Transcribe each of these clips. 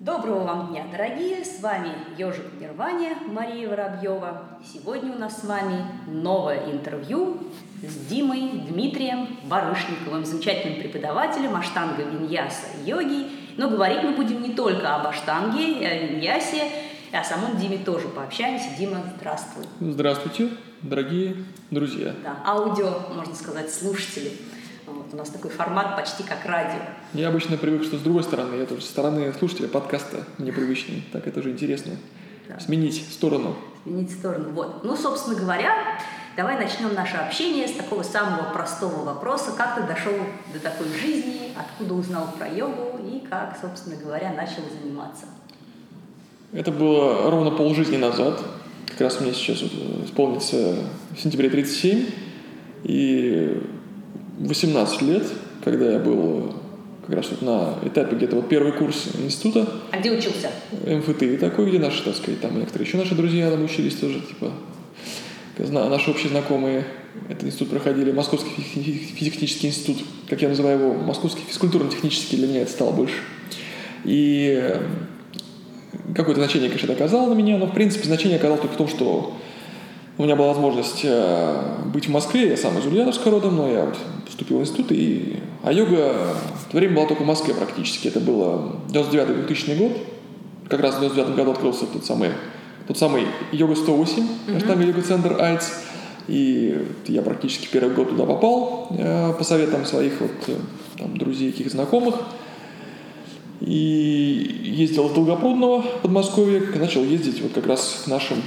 Доброго вам дня, дорогие! С вами Ежик Нирвания Мария Воробьева. Сегодня у нас с вами новое интервью с Димой Дмитрием Барышниковым, замечательным преподавателем аштанга виньяса йоги. Но говорить мы будем не только об аштанге о виньясе, а о самом Диме тоже пообщаемся. Дима, здравствуй. Здравствуйте, дорогие друзья. Да, аудио, можно сказать, слушатели. Вот, у нас такой формат почти как радио. Я обычно привык, что с другой стороны, я тоже со стороны слушателя подкаста непривычный. Так это же интересно. Да. Сменить сторону. Сменить сторону. Вот. Ну, собственно говоря, давай начнем наше общение с такого самого простого вопроса. Как ты дошел до такой жизни, откуда узнал про йогу и как, собственно говоря, начал заниматься? Это было ровно полжизни назад. Как раз мне сейчас вот исполнится в сентябре 37. И 18 лет, когда я был как раз вот на этапе где-то вот первый курс института. А где учился? МФТИ такой, где наши, так сказать, там некоторые еще наши друзья там учились тоже, типа, наши общие знакомые этот институт проходили, Московский физико-технический институт, как я называю его, Московский физкультурно-технический, для меня это стало больше. И какое-то значение, конечно, это оказало на меня, но, в принципе, значение оказало только в том, что у меня была возможность э, быть в Москве, я сам из Ульяновска родом, но я вот поступил в институт, и... а йога в то время была только в Москве практически. Это было 99-2000 год. Как раз в 99 году открылся тот самый, тот самый йога 108, mm-hmm. там йога-центр АЙЦ. И я практически первый год туда попал э, по советам своих вот, э, там, друзей, каких знакомых. И ездил в Долгопрудного Подмосковье, начал ездить вот как раз к нашим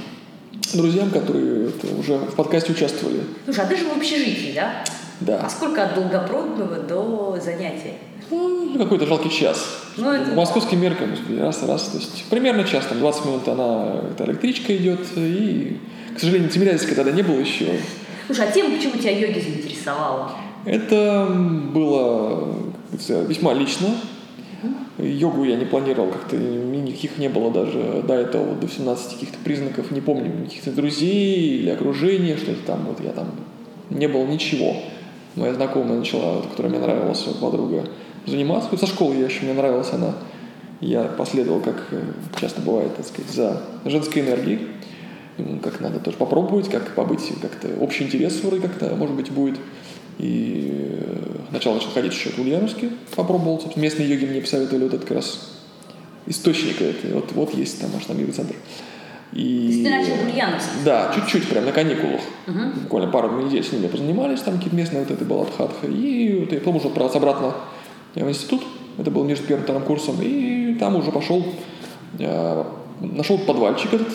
друзьям, которые уже в подкасте участвовали. Слушай, а ты же в общежитии, да? Да. А сколько от Долгопрудного до занятия? Ну, какой-то жалкий час. Ну, это... Московским меркам, раз, раз. То есть примерно час, там 20 минут она, эта электричка идет, и, к сожалению, Тимирязевска тогда не было еще. Слушай, а тема, почему тебя йоги заинтересовала? Это было весьма лично. Йогу я не планировал, как-то никаких не было даже до этого, до 17 каких-то признаков, не помню, каких-то друзей или окружения, что-то там, вот я там, не было ничего. Моя знакомая начала, вот, которая мне нравилась, подруга, заниматься. Со школы я еще, мне нравилась она. Я последовал, как э, часто бывает, так сказать, за женской энергией. Как надо тоже попробовать, как побыть, как-то общий интерес вроде как-то, может быть, будет. И сначала начал ходить еще в Ульяновске, попробовал. Собственно, местные йоги мне посоветовали вот этот как раз источник. Это, вот, вот есть там наш там йога-центр. И... То есть ты начал в Ульяновске? Да, чуть-чуть, прям на каникулах. Угу. Буквально пару недель с ними позанимались, там какие-то местные, вот это была. И вот я потом уже отправился обратно в институт, это был между первым и вторым курсом, и там уже пошел, э, нашел подвальчик этот,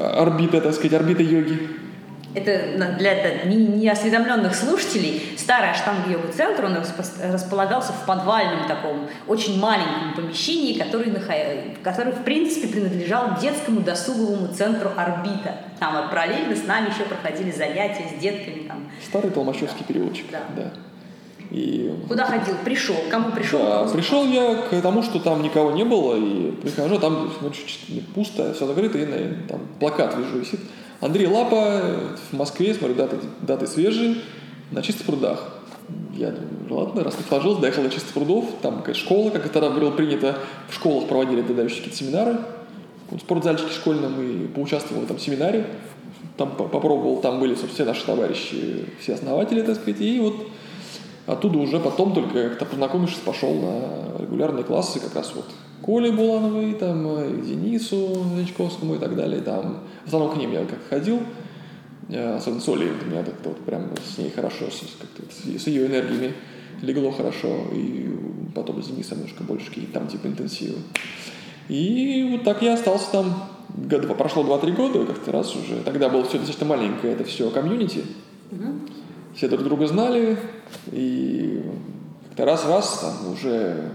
орбита, так сказать, орбита йоги это для неосведомленных слушателей, старый аштанг йога центр, он располагался в подвальном таком очень маленьком помещении, который, который в принципе принадлежал детскому досуговому центру «Орбита». Там параллельно с нами еще проходили занятия с детками. Там. Старый Толмачевский переулочек. Да. да. И... Куда ходил? Пришел. Кому пришел? Да, пришел я к тому, что там никого не было, и прихожу, там ну, чуть-чуть пусто, все закрыто, и там плакат вижу висит – Андрей Лапа в Москве, смотрю, даты, даты свежие, на чистых прудах. Я думаю, ладно, раз так сложилось, доехал до чистых прудов, там какая-то школа, как это было принято, в школах проводили тогда еще какие-то семинары, в спортзальчике школьном и поучаствовал в этом семинаре, там попробовал, там были, все наши товарищи, все основатели, так сказать, и вот оттуда уже потом только как-то познакомившись, пошел на регулярные классы, как раз вот Коле Булановой, там, э, Денису Новичковскому и так далее. Там, в основном к ним я как ходил, э, особенно с Олей, у меня как-то вот прям с ней хорошо, с, с ее энергиями легло хорошо, и потом с Денисом немножко больше какие-то там типа интенсивы. И вот так я остался там, год, прошло 2-3 года, как-то раз уже, тогда было все достаточно маленькое, это все комьюнити, угу. все друг друга знали, и как-то раз-раз там уже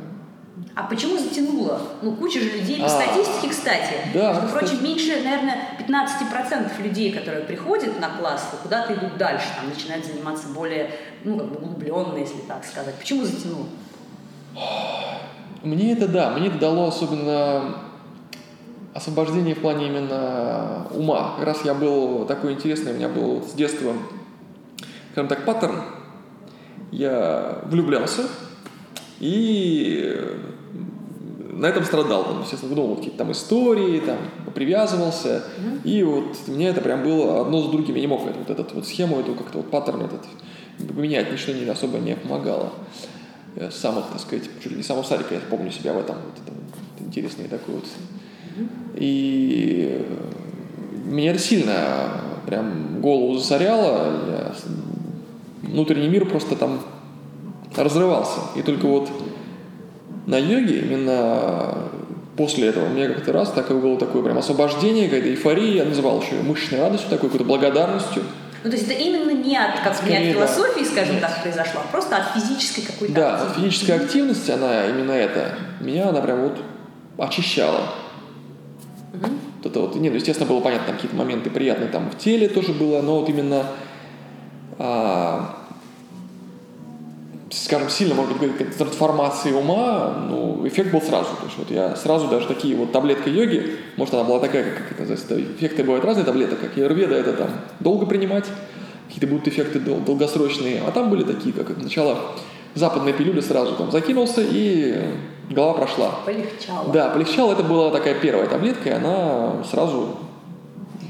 а почему затянуло? Ну, куча же людей, по а, статистике, кстати, да, между прочим, меньше, наверное, 15% людей, которые приходят на класс, куда-то идут дальше, там начинают заниматься более, ну, как бы углубленно, если так сказать. Почему затянуло? Мне это, да, мне это дало особенно освобождение в плане именно ума. Как раз я был такой интересный, у меня был с детства, скажем так, паттерн. Я влюблялся, и на этом страдал, там, естественно, выдумывал какие-то там истории, там, привязывался, и вот мне это прям было одно за другим, я не мог это, вот эту вот схему, эту как-то вот паттерн этот поменять, ничто не особо не помогало. Я с самых, так сказать, чуть ли не самого садика я помню себя в этом, вот, это, вот интересный такой вот. И меня это сильно прям голову засоряло, я, внутренний мир просто там разрывался. И только вот на йоге именно после этого у меня как-то раз такое было такое прям освобождение, какая-то эйфория, я называл еще мышечной радостью, такой какой-то благодарностью. Ну, то есть это именно не от, как, не от философии, да. скажем так, произошло, а просто от физической какой-то Да, активности. от физической активности, она именно это, меня она прям вот очищала. Угу. Вот это вот, нет, ну, естественно, было понятно, какие-то моменты приятные там в теле тоже было, но вот именно а, скажем, сильно, может быть, трансформации ума, ну, эффект был сразу. То есть вот я сразу даже такие вот таблетка йоги, может, она была такая, как это называется, эффекты бывают разные таблеток, как Айурведа, это там долго принимать, какие-то будут эффекты дол- долгосрочные, а там были такие, как сначала западные пилюли сразу там закинулся, и голова прошла. Полегчало. Да, полегчало, это была такая первая таблетка, и она сразу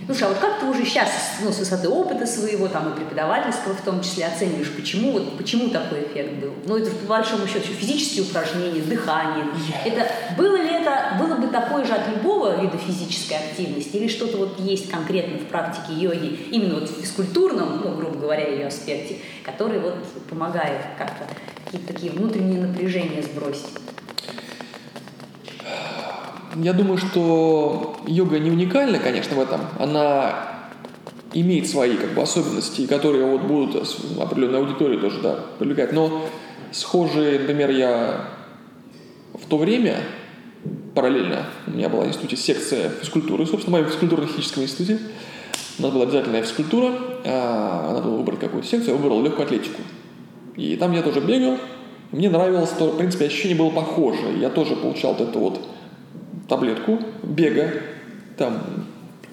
Слушай, а вот как ты уже сейчас, ну, с высоты опыта своего, там, и преподавательского в том числе, оцениваешь, почему, вот, почему такой эффект был? Ну, это, по большому счету, физические упражнения, дыхание. Это, было ли это, было бы такое же от любого вида физической активности, или что-то вот есть конкретно в практике йоги, именно вот в физкультурном, ну, грубо говоря, ее аспекте, который вот помогает как-то какие-то такие внутренние напряжения сбросить? Я думаю, что йога не уникальна, конечно, в этом. Она имеет свои как бы, особенности, которые вот будут определенной аудитории тоже да, привлекать. Но схожие, например, я в то время параллельно у меня была в институте секция физкультуры, собственно, в моем физкультурно-техническом институте. У нас была обязательная физкультура, а, надо было выбрать какую-то секцию, я выбрал легкую атлетику. И там я тоже бегал, мне нравилось, то, в принципе, ощущение было похоже. Я тоже получал вот это вот таблетку бега, там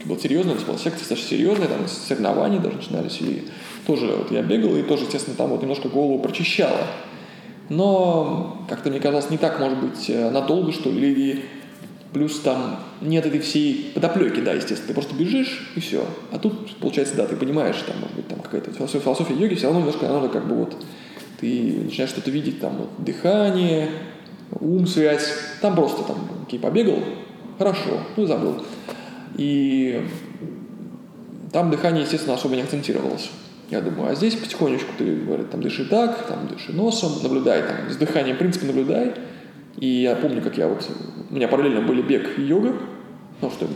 был серьезный, это была секция достаточно серьезная, там соревнования даже начинались, и тоже вот я бегал, и тоже, естественно, там вот немножко голову прочищало. Но как-то мне казалось, не так, может быть, э, надолго, что ли, или плюс там нет этой всей подоплеки, да, естественно, ты просто бежишь, и все. А тут, получается, да, ты понимаешь, там, может быть, там какая-то философия, философия йоги, все равно немножко надо как бы вот, ты начинаешь что-то видеть, там, вот, дыхание, ум, связь. Там просто там, окей, побегал, хорошо, ну забыл. И там дыхание, естественно, особо не акцентировалось. Я думаю, а здесь потихонечку ты, говорит, там дыши так, там дыши носом, наблюдай, там, с дыханием, в принципе, наблюдай. И я помню, как я вот, у меня параллельно были бег и йога, ну, что,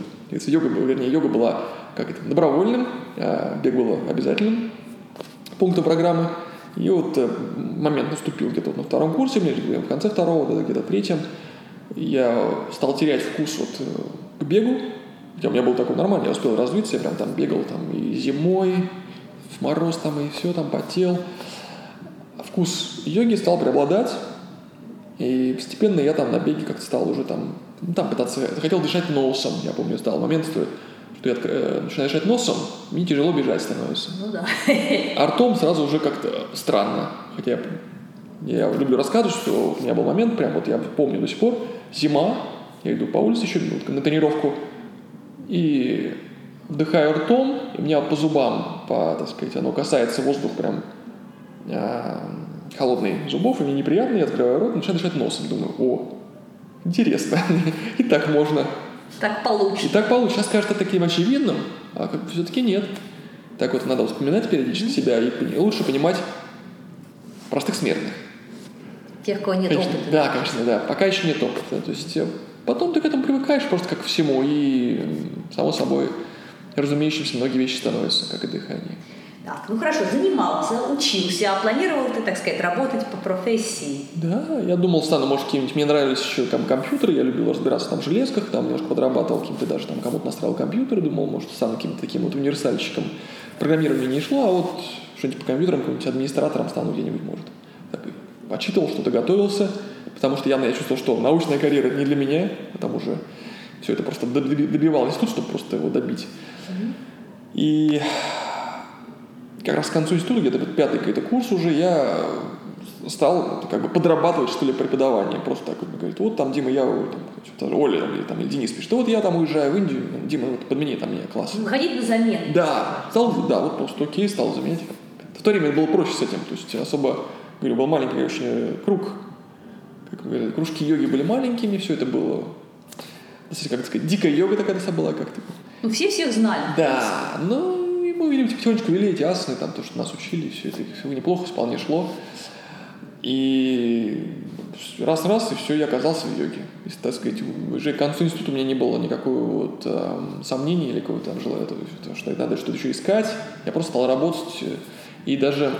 йога, вернее, йога была как это, добровольным, а бег был обязательным пунктом программы. И вот э, момент наступил где-то на втором курсе, в конце второго, где-то третьем. Я стал терять вкус вот э, к бегу. Хотя у меня был такой нормальный, я успел развиться, я прям там бегал там и зимой, в мороз там и все там потел. Вкус йоги стал преобладать, и постепенно я там на беге как-то стал уже там, ну, там пытаться, хотел дышать носом, я помню, стал момент, что я э, начинаю дышать носом, мне тяжело бежать становится. Ну да. А ртом сразу уже как-то странно. Хотя я, я люблю рассказывать, что у меня был момент, прям вот я помню до сих пор, зима, я иду по улице еще минутку на тренировку, и вдыхаю ртом, и у меня по зубам, по, так сказать, оно касается воздух прям э, холодный зубов, и мне неприятно, я открываю рот, начинаю дышать носом, думаю, о, интересно, и так можно. Так получится. И так получится. Сейчас кажется таким очевидным, а как бы все-таки нет. Так вот надо вспоминать периодически себя и лучше понимать простых смертных. Тех, кого нет конечно, опыта. Да, конечно, да. Пока еще нет опыта. То есть э, потом ты к этому привыкаешь просто как к всему, и само собой разумеющимся многие вещи становятся, как и дыхание. Так, ну хорошо, занимался, учился, а планировал ты, так сказать, работать по профессии? Да, я думал, стану, может, каким-нибудь, мне нравились еще там компьютеры, я любил разбираться там в железках, там немножко подрабатывал каким-то даже там кому-то настраивал компьютеры, думал, может, стану каким-то таким вот универсальщиком. Программирование не шло, а вот что-нибудь по компьютерам, каким-нибудь администратором стану где-нибудь, может. Так, почитывал, что-то готовился, потому что явно я чувствовал, что научная карьера это не для меня, а там уже все это просто добивал институт, чтобы просто его добить. Mm-hmm. И как раз к концу института, где-то пятый какой-то курс уже, я стал как бы подрабатывать, что ли, преподавание. Просто так вот говорит, вот там, Дима, я там, Оля там, или, там, или Денис пишет, вот я там уезжаю в Индию, Дима, вот подмени там мне класс. Выходить на замену. Да, стал, да, вот просто окей, стал заменять. В то время было проще с этим, то есть особо, говорю, был маленький очень круг, как говорят, кружки йоги были маленькими, все это было, как сказать, дикая йога такая была как-то. Ну, все всех знали. Да, ну, мы, видимо, потихонечку вели эти асаны, там, то, что нас учили, все это все неплохо вполне шло. И раз-раз, и все, я оказался в йоге. И, так сказать, уже к концу института у меня не было никакого вот, э, сомнений или какого-то там желания, что надо что-то еще искать. Я просто стал работать. И даже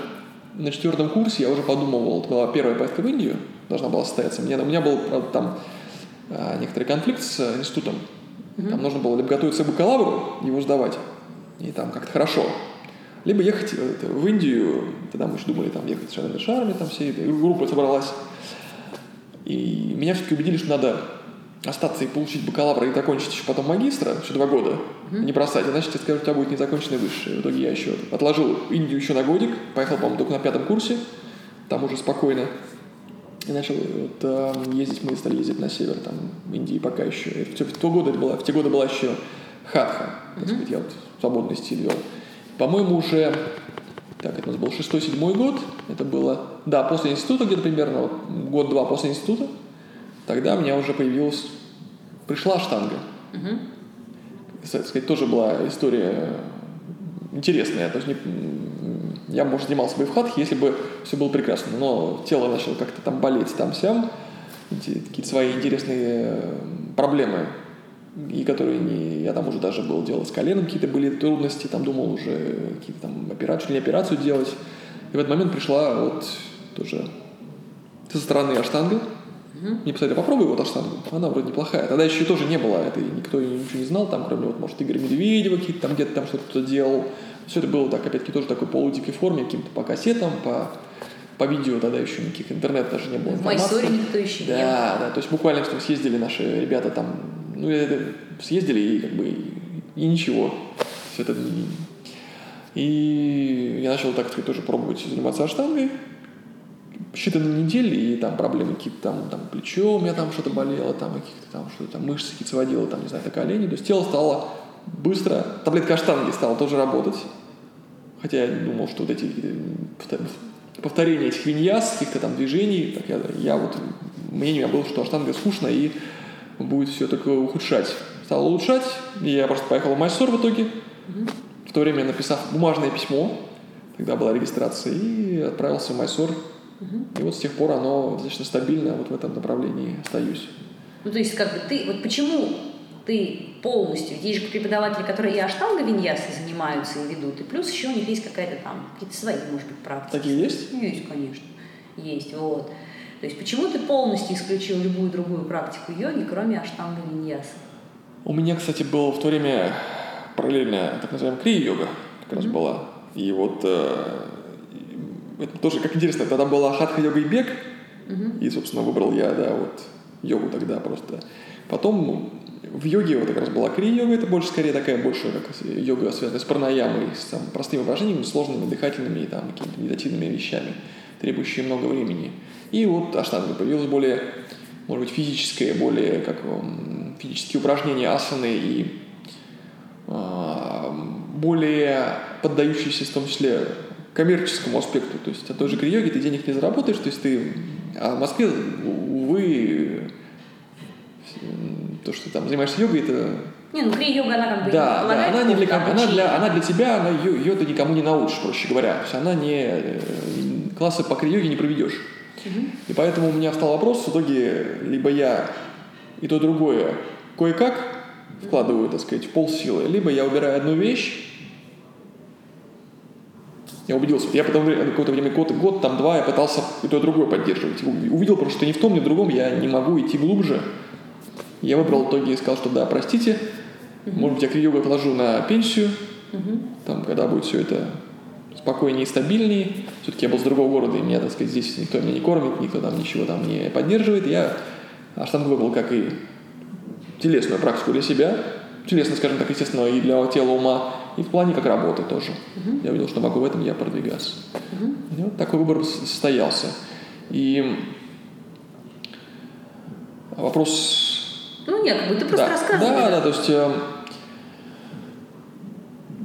на четвертом курсе я уже подумывал, это была первая поездка в Индию, должна была состояться. Мне, у меня был, правда, там э, некоторый конфликт с институтом. Mm-hmm. Там нужно было либо готовиться к бакалавру, его сдавать, и там как-то хорошо, либо ехать это, в Индию, тогда мы еще думали там ехать с Шанами Шарами, там все, группа собралась. И меня все-таки убедили, что надо остаться и получить бакалавра и закончить еще потом магистра, еще два года, mm-hmm. не бросать, иначе тебе скажут, у тебя будет незаконченный высший. В итоге я еще отложил Индию еще на годик, поехал, по-моему, только на пятом курсе, там уже спокойно. И начал вот, э, ездить, мы стали ездить на север, там, Индии пока еще. в, в, в, те годы это была, в те годы была еще хатха, так сказать, я вот свободный стиль вел. По-моему, уже, так, это у нас был шестой-седьмой год, это было, да, после института где-то примерно, вот, год-два после института, тогда у меня уже появилась, пришла штанга. Угу. Так сказать, тоже была история интересная. То есть не, я, может, занимался бы в хатхе, если бы все было прекрасно, но тело начало как-то там болеть там-сям, какие-то свои интересные проблемы и которые не, я там уже даже был делал с коленом, какие-то были трудности, там думал уже какие-то там операцию, не операцию делать. И в этот момент пришла вот тоже со стороны аштанга. Угу. Мне посоветовали, попробуй вот аштангу, она вроде неплохая. Тогда еще тоже не было, это никто ничего не знал, там, кроме вот, может, Игоря Медведева, какие-то там где-то там что-то делал. Все это было так, опять-таки, тоже такой полудикой форме, каким-то по кассетам, по по видео тогда еще никаких интернет даже не было. В Майсоре никто еще да, не был. Да, то есть буквально что съездили наши ребята там ну, съездили и как бы и, ничего. Все это... И я начал, так сказать, тоже пробовать заниматься аштангой. Считанные недели, и там проблемы какие-то там, там плечо у меня там что-то болело, там каких-то там что-то там мышцы какие-то сводило, там, не знаю, это колени. То есть тело стало быстро, таблетка аштанги стала тоже работать. Хотя я думал, что вот эти повторения этих виньяс, каких-то там движений, так я, я вот, мнение у меня было, что аштанга скучно, и будет все такое ухудшать. Стало улучшать, и я просто поехал в Майсор в итоге, mm-hmm. в то время написав бумажное письмо, тогда была регистрация, и отправился в Майсор. Mm-hmm. И вот с тех пор оно достаточно стабильно вот в этом направлении остаюсь. Ну, то есть, как бы ты, вот почему ты полностью, есть же преподаватели, которые и аштанга виньясы занимаются и ведут, и плюс еще у них есть какая-то там, какие-то свои, может быть, практики. Такие есть? Есть, конечно. Есть, вот. То есть почему ты полностью исключил любую другую практику йоги, кроме аштанга виньяса? У меня, кстати, было в то время параллельно так называемая крия-йога как раз mm-hmm. была. И вот э, это тоже, как интересно, тогда была хатха-йога и бег, mm-hmm. и, собственно, выбрал я, да, вот йогу тогда просто. Потом в йоге вот как раз была крия-йога, это больше скорее такая больше как йога, связанная с пранаямой, с там, простыми упражнениями, сложными дыхательными и там какими-то медитативными вещами, требующими много времени. И вот аштанга появилась более, может быть, физическое, более как физические упражнения, асаны и э, более поддающиеся в том числе коммерческому аспекту. То есть от той же крия ты денег не заработаешь, то есть ты... А в Москве, увы, то, что ты там занимаешься йогой, это не, ну крия-йога, она как бы да, да, она не для, она для, она для тебя, она, ее, ее ты никому не научишь, проще говоря. То есть она не, э, классы по крия-йоге не проведешь. И поэтому у меня встал вопрос, в итоге либо я и то другое кое-как вкладываю, так сказать, в полсилы, либо я убираю одну вещь, я убедился, я потом какое-то время, год, год, там два, я пытался и то и другое поддерживать. Увидел просто, что ни в том, ни в другом я не могу идти глубже. Я выбрал в итоге и сказал, что да, простите, может быть, я крию отложу на пенсию, там, когда будет все это спокойнее и стабильнее. Все-таки я был с другого города, и меня, так сказать, здесь никто меня не кормит, никто там ничего там не поддерживает. Я аштангу выбрал как и телесную практику для себя, телесно, скажем так, естественно, и для тела, ума, и в плане как работы тоже. Uh-huh. Я видел, что могу в этом я продвигаться. Uh-huh. И вот такой выбор состоялся. И вопрос нет, как бы ты просто да. рассказывай. Да, да, то есть...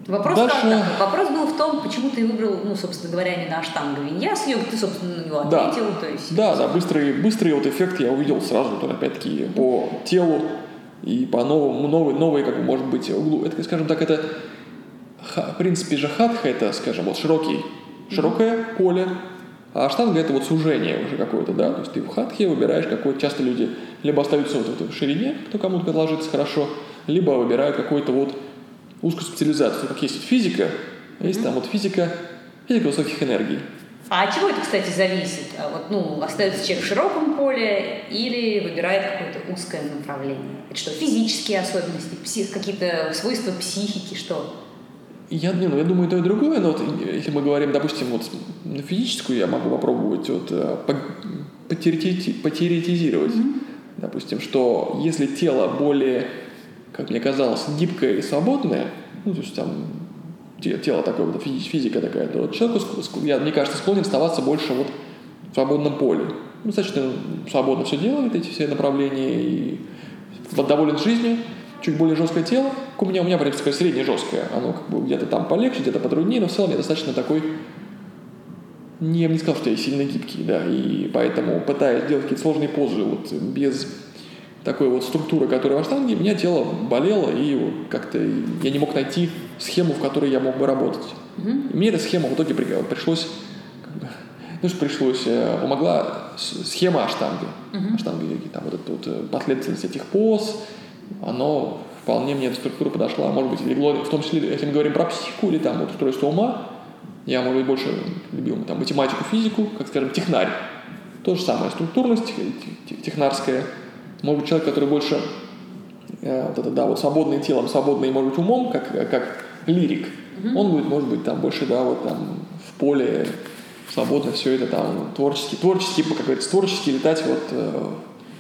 Вопрос, Дальше... как, вопрос был в том, почему ты выбрал, ну, собственно говоря, именно аштанга виньяс, йогу, ты, собственно, на него ответил. Да, то есть... да, да быстрый, быстрый вот эффект я увидел сразу, то, опять-таки, по телу и по новому, новой, новой, как бы, может быть, углу. Это, скажем так, это, в принципе же, хатха, это, скажем, вот широкий, широкое поле, а штанга это вот сужение уже какое-то, да, то есть ты в хатхе выбираешь какой-то, часто люди либо остаются вот в ширине, кто кому-то ложится хорошо, либо выбирают какой-то вот узкую специализацию, как есть физика, а есть mm-hmm. там вот физика, физика высоких энергий. А от чего это, кстати, зависит? А вот, ну, остается человек в широком поле или выбирает какое-то узкое направление? Это что, физические особенности, псих, какие-то свойства психики, что? Я, не, ну, я думаю, то и другое, но вот если мы говорим, допустим, вот на физическую, я могу попробовать вот, э, потеретизировать. Mm-hmm. Допустим, что если тело более как мне казалось, гибкое и свободное, ну, то есть там тело такое, вот, физика такая, то человеку, я, мне кажется, склонен оставаться больше вот в свободном поле. Ну, достаточно свободно все делает, эти все направления, и доволен жизнью, чуть более жесткое тело. У меня, у меня, принципе, такое среднее жесткое. Оно как бы где-то там полегче, где-то потруднее, но в целом я достаточно такой не, я бы не сказал, что я сильно гибкий, да, и поэтому пытаясь делать какие-то сложные позы вот без такой вот структуры, которая в аштанге, у меня тело болело, и как-то я не мог найти схему, в которой я мог бы работать. И мне эта схема в итоге пришлось, как бы, ну что пришлось, э, помогла схема аштанги. Mm-hmm. Аштанги, там вот эта вот э, последовательность этих поз, оно вполне мне эта структура подошла, может быть, легло, в том числе, если мы говорим про психику или там вот устройство ума, я, может быть, больше любил там, математику, физику, как, скажем, технарь. То же самое, структурность технарская – может быть, человек, который больше э, вот это, да, вот свободный телом, свободный, может быть, умом, как, как лирик, mm-hmm. он будет, может быть, там больше, да, вот там в поле свободно все это там творчески, творчески, как говорится, творчески летать вот э,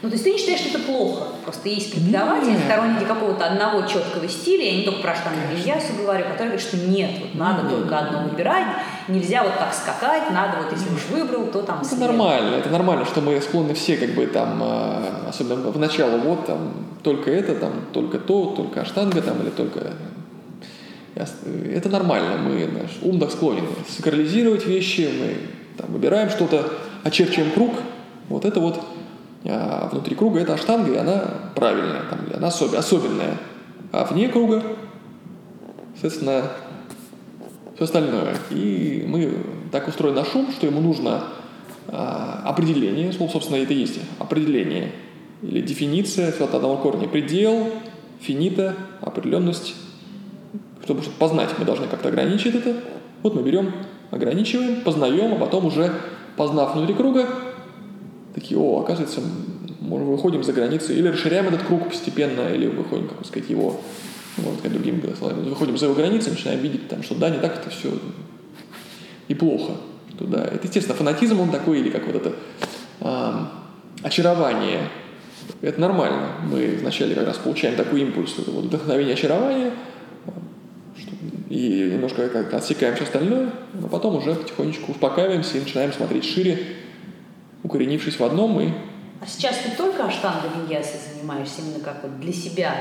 ну, то есть ты не считаешь, что это плохо? Просто есть преподаватели, нет. сторонники какого-то одного четкого стиля, я не только про штаны Ильясу говорю, которые говорят, что нет, вот надо нет. только одно выбирать, нельзя вот так скакать, надо вот если уж выбрал, то там... Это след. нормально, это нормально, что мы склонны все как бы там, а, особенно в начало, вот там, только это, там, только то, только аштанга там, или только это нормально, мы, наш ум так склонен сакрализировать вещи, мы там, выбираем что-то, очерчиваем круг, вот это вот а внутри круга это аштанга, и она правильная, там, она особ, особенная. А вне круга, соответственно, все остальное. И мы так устроен наш ум, что ему нужно а, определение, собственно, это и есть определение или дефиниция от одного корня. Предел, финита, определенность. Чтобы что-то познать, мы должны как-то ограничить это. Вот мы берем, ограничиваем, познаем, а потом уже, познав внутри круга, такие, о, оказывается, мы выходим за границу, или расширяем этот круг постепенно, или выходим, как сказать, его, вот, другими словами, выходим за его границы, начинаем видеть, там, что да, не так это все и плохо. Что, да, это, естественно, фанатизм он такой, или как вот это эм, очарование. Это нормально. Мы вначале как раз получаем такой импульс, это вот вдохновение, очарование, и немножко как отсекаем все остальное, но потом уже потихонечку успокаиваемся и начинаем смотреть шире, укоренившись в одном, мы... А сейчас ты только аштанга виньясой занимаешься именно как вот для себя,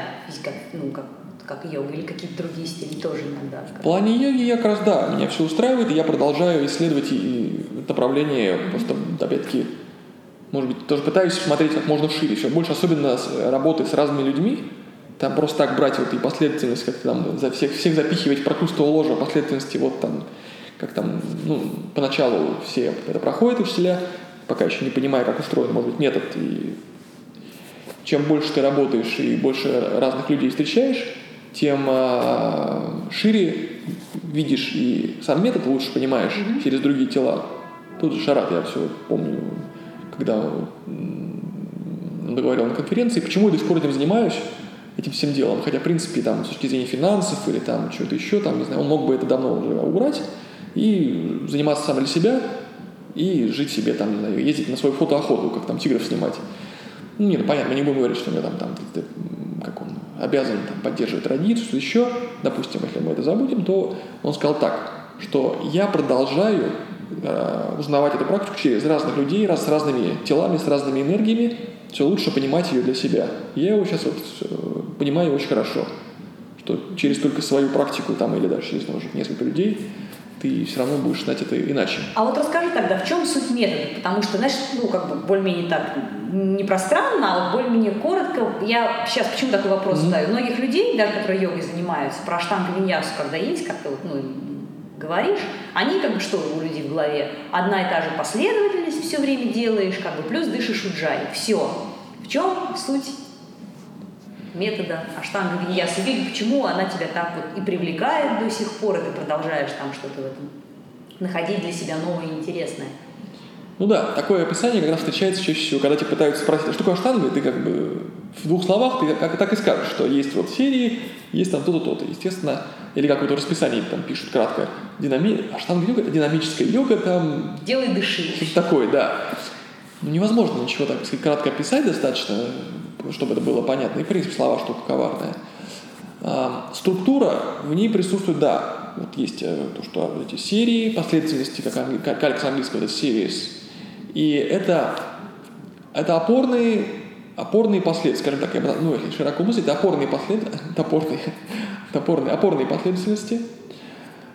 как, ну, как, как йога, или какие-то другие стили тоже иногда? В плане йоги я как раз, да, меня все устраивает, и я продолжаю исследовать и направление, mm-hmm. просто, опять-таки, может быть, тоже пытаюсь смотреть как можно шире, все больше, особенно с работы с разными людьми, там просто так брать вот и последовательность, как там за всех, всех запихивать в прокрустово ложа последовательности, вот там, как там, ну, поначалу все это проходят учителя, пока еще не понимая, как устроен, может быть, метод. И чем больше ты работаешь и больше разных людей встречаешь, тем э, шире видишь и сам метод лучше понимаешь mm-hmm. через другие тела. Тут же Шарат, я все помню, когда он договорил на конференции, почему я до сих пор этим занимаюсь, этим всем делом. Хотя, в принципе, там, с точки зрения финансов или там чего-то еще, там, не знаю, он мог бы это давно уже убрать и заниматься сам для себя, и жить себе там, не знаю, ездить на свою фотоохоту, как там тигров снимать. Ну, нет, ну, понятно, мы не будем говорить, что у него там, там обязан там, поддерживать традицию, еще, допустим, если мы это забудем, то он сказал так, что я продолжаю э, узнавать эту практику через разных людей, раз, с разными телами, с разными энергиями, все лучше понимать ее для себя. Я его сейчас вот понимаю очень хорошо, что через только свою практику там или даже через может, несколько людей ты все равно будешь знать это иначе. А вот расскажи тогда, в чем суть метода? Потому что, знаешь, ну, как бы более-менее так, не пространно, а вот более-менее коротко. Я сейчас почему такой вопрос mm-hmm. задаю? Многих людей, даже которые йогой занимаются, про штанг виньясу, когда есть, как-то вот, ну, говоришь, они как бы что у людей в голове? Одна и та же последовательность все время делаешь, как бы плюс дышишь уджай. Все. В чем суть метода аштанга виньяса йоги, почему она тебя так вот и привлекает до сих пор, и ты продолжаешь там что-то в этом находить для себя новое и интересное. Ну да, такое описание как раз встречается чаще всего, когда тебя пытаются спросить, а что такое аштанга, и ты как бы в двух словах ты как, так и скажешь, что есть вот серии, есть там то-то, то-то. Естественно, или какое-то расписание там пишут кратко. Динами... Аштанга йога – это динамическая йога, там... Делай дыши. Что-то такое, да. Ну, невозможно ничего так сказать, кратко описать достаточно, чтобы это было понятно. И, в принципе, слова штука коварная. А, структура в ней присутствует, да. Вот есть э, то, что эти серии, последовательности, как, как, как с английского, это series. И это, это опорные, опорные последовательности, скажем так, я ну, если широко мыслить, это опорные последовательности, опорные, опорные, опорные последовательности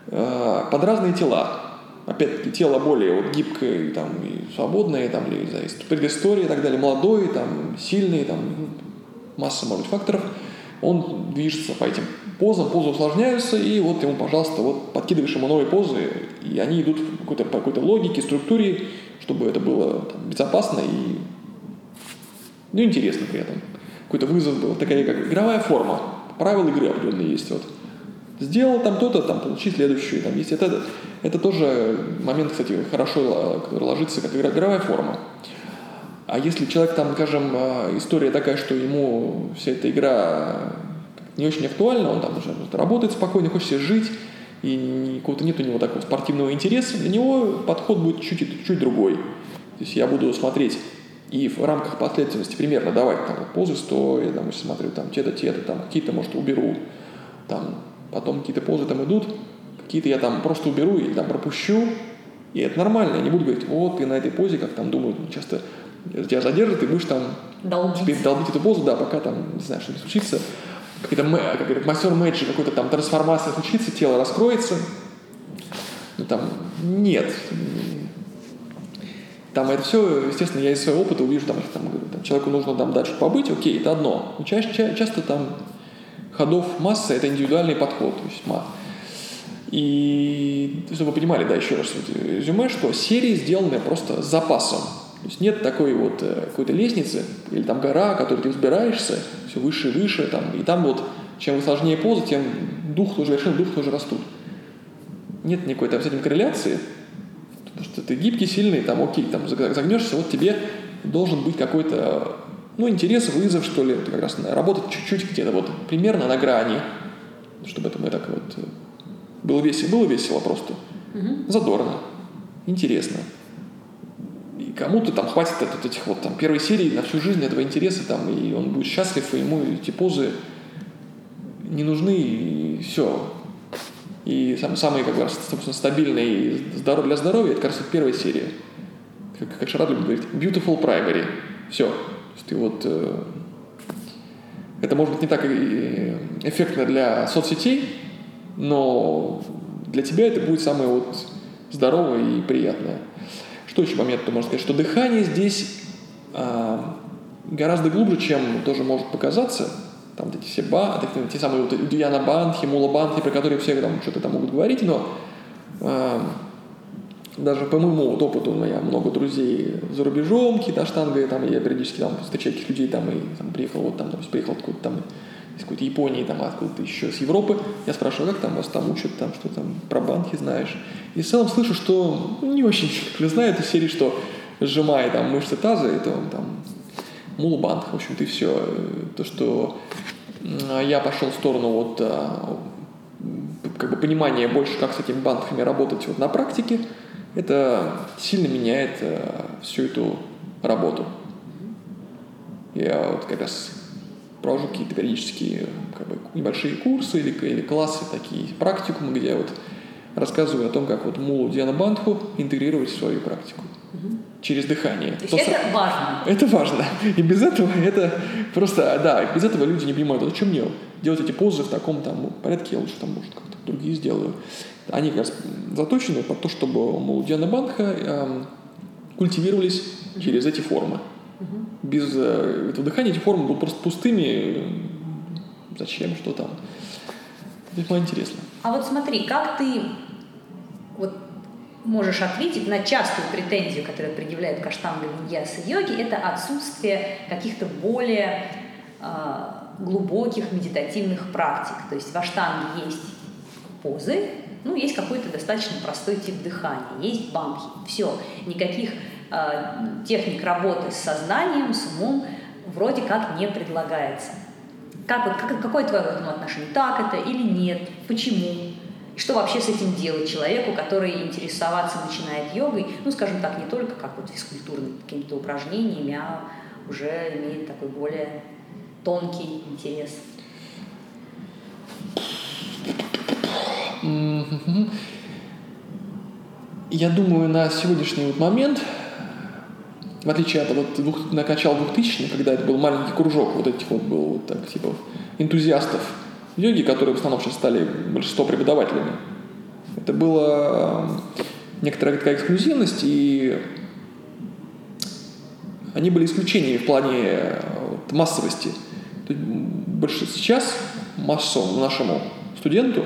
э, под разные тела опять-таки, тело более вот гибкое там, и свободное, там, или, не знаю, предыстория и так далее, молодой, там, сильный, там, масса, может быть, факторов, он движется по этим позам, позы усложняются, и вот ему, пожалуйста, вот подкидываешь ему новые позы, и они идут по какой-то, по какой-то логике, структуре, чтобы это было там, безопасно и ну, интересно при этом. Какой-то вызов был, такая как игровая форма, правила игры определенные есть. Вот. Сделал там то-то, там получи следующую. Там есть. Это, это тоже момент, кстати, хорошо ложится как игровая форма. А если человек там, скажем, а, история такая, что ему вся эта игра не очень актуальна, он там уже работает спокойно, хочет себе жить, и какого-то нет у него такого спортивного интереса, для него подход будет чуть, чуть другой. То есть я буду смотреть и в рамках последовательности примерно давать там позы стоя, я там смотрю там те-то, те-то, там какие-то, может, уберу, там потом какие-то позы там идут, какие-то я там просто уберу или там пропущу, и это нормально, я не буду говорить, вот ты на этой позе, как там думают, часто тебя задержат, и будешь там долбить. долбить эту позу, да, пока там, не знаю, что не случится, какой-то, как говорят, мастер мэджи, какой-то там трансформация случится, тело раскроется, ну там нет. Там это все, естественно, я из своего опыта увижу, там, там, там человеку нужно там дальше побыть, окей, это одно. Но чаще, часто там ходов масса – это индивидуальный подход. То есть, и чтобы вы понимали, да, еще раз резюме, что серии сделаны просто с запасом. То есть нет такой вот э, какой-то лестницы или там гора, которой ты взбираешься, все выше и выше, там, и там вот чем сложнее поза, тем дух тоже, вершины дух тоже растут. Нет никакой там с этим корреляции, потому что ты гибкий, сильный, там, окей, там загнешься, вот тебе должен быть какой-то ну, интерес, вызов, что ли, как раз работать чуть-чуть где-то вот примерно на грани, чтобы это мы так вот э, было весело, было весело просто, угу. задорно, интересно. И кому-то там хватит от этих вот там первой серии на всю жизнь этого интереса там, и он будет счастлив, и ему эти позы не нужны, и все. И сам, самый, как раз, собственно, стабильный здоров, для здоровья, это, как раз, первая серия. Как, как Шарад любит говорить, beautiful primary. Все, ты вот... Э, это может быть не так эффектно для соцсетей, но для тебя это будет самое вот здоровое и приятное. Что еще момент, то можно сказать, что дыхание здесь а, гораздо глубже, чем тоже может показаться. Там эти все ба, те самые вот Дьяна Бандхи, Мула Бандхи, про которые все там что-то там могут говорить, но а, даже по моему вот опыту, у меня много друзей за рубежом, какие-то штанги, там, я периодически там встречаю таких людей, там, и там, приехал, вот там, там приехал откуда-то там, из какой-то Японии, там, откуда-то еще с Европы. Я спрашиваю, как там вас там учат, там, что там, про банки знаешь. И в целом слышу, что не очень знаю из серии, что сжимая там мышцы таза, это он там мулбанк, в общем-то, и все. То, что я пошел в сторону вот а, как бы понимания больше, как с этими банками работать вот на практике, это сильно меняет э, всю эту работу. Я вот как раз провожу какие-то периодические как бы, небольшие курсы или, или классы, такие практикумы, где вот рассказываю о том, как вот мулу Диана Бандху интегрировать в свою практику через дыхание. То есть это важно. Это важно. И без этого это просто, да, без этого люди не понимают, а зачем мне делать эти позы в таком там порядке, я лучше там, может, как-то другие сделаю. Они как раз заточены под то, чтобы мол, Диана Бандха э, культивировались через эти формы. Без э, этого дыхания эти формы будут просто пустыми. Зачем, что там? Весьма интересно. А вот смотри, как ты вот можешь ответить на частую претензию, которую предъявляют каштанга виньяса йоги, это отсутствие каких-то более э, глубоких медитативных практик. То есть в аштанге есть позы, ну, есть какой-то достаточно простой тип дыхания, есть бамхи, все, никаких э, техник работы с сознанием, с умом вроде как не предлагается. Как, вот, как, какое твое к этому отношение? Так это или нет? Почему? И что вообще с этим делать человеку, который интересоваться начинает йогой, ну, скажем так, не только как вот физкультурными какими-то упражнениями, а уже имеет такой более тонкий интерес? Я думаю, на сегодняшний вот момент, в отличие от вот двух, на начала 2000 когда это был маленький кружок вот этих вот был вот так типа энтузиастов йоги, которые в основном сейчас стали большинство преподавателями, это была некоторая такая эксклюзивность, и они были исключениями в плане вот, массовости. Больше сейчас массовому нашему студенту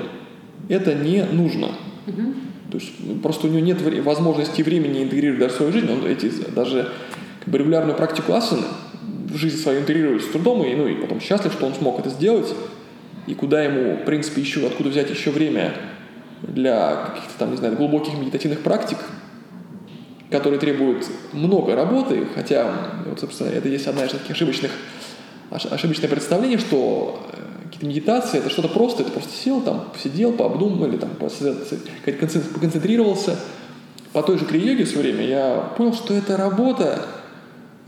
это не нужно. Угу. То есть ну, просто у него нет возможности и времени интегрировать даже в свою жизнь. Он эти, даже как бы, регулярную практику асаны в жизнь свою интегрирует с трудом, и, ну, и потом счастлив, что он смог это сделать. И куда ему, в принципе, еще, откуда взять еще время для каких-то там, не знаю, глубоких медитативных практик, которые требуют много работы, хотя, вот, собственно, это есть одна из таких ошибочных, ошибочное представление, что э, какие-то медитации, это что-то просто, это просто сел там, посидел, пообдумал или там поконцентрировался. По той же крия-йоге все время я понял, что эта работа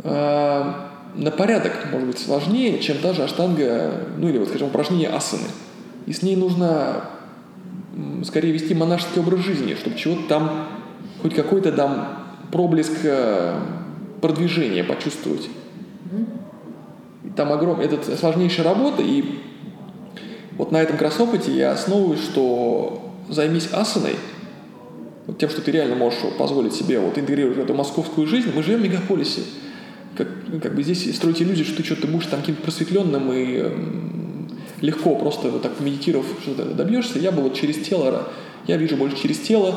э, на порядок, может быть, сложнее, чем та же аштанга, ну или вот, скажем, упражнение асаны. И с ней нужно скорее вести монашеский образ жизни, чтобы чего-то там, хоть какой-то там проблеск э, продвижения почувствовать. Там огромная, это сложнейшая работа, и вот на этом как я основываюсь, что займись асаной, вот тем, что ты реально можешь позволить себе вот интегрировать в эту московскую жизнь. Мы живем в мегаполисе. Как, как бы здесь строить иллюзию, что ты что-то будешь там каким-то просветленным и легко просто вот так медитировав что-то добьешься. Я бы вот через тело, я вижу больше через тело,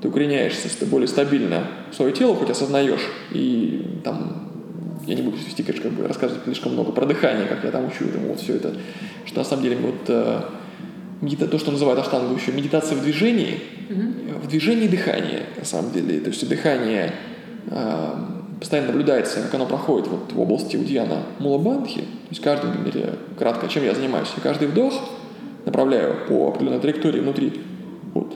ты укореняешься, ты более стабильно свое тело хоть осознаешь, и там я не буду вести, конечно, как бы рассказывать слишком много про дыхание, как я там учу этому вот все это, что на самом деле вот э, медита, то, что называют аштангу еще, медитация в движении, mm-hmm. в движении дыхания, на самом деле, то есть дыхание э, постоянно наблюдается, как оно проходит вот в области Удьяна Мулабандхи, то есть каждый, или кратко, чем я занимаюсь, я каждый вдох направляю по определенной траектории внутри, вот,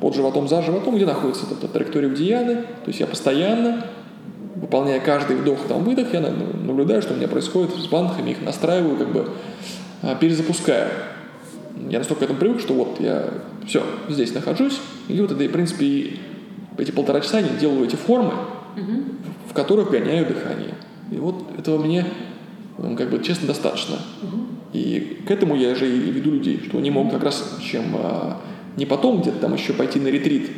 под животом, за животом, где находится эта траектория Удьяны, то есть я постоянно выполняя каждый вдох, там, выдох, я наблюдаю, что у меня происходит с банками, их настраиваю, как бы а, перезапускаю. Я настолько к этому привык, что вот я все, здесь нахожусь, и вот это, в принципе, эти полтора часа я делаю эти формы, угу. в которых гоняю дыхание. И вот этого мне, ну, как бы, честно, достаточно. Угу. И к этому я же и веду людей, что они могут как раз, чем а, не потом где-то там еще пойти на ретрит,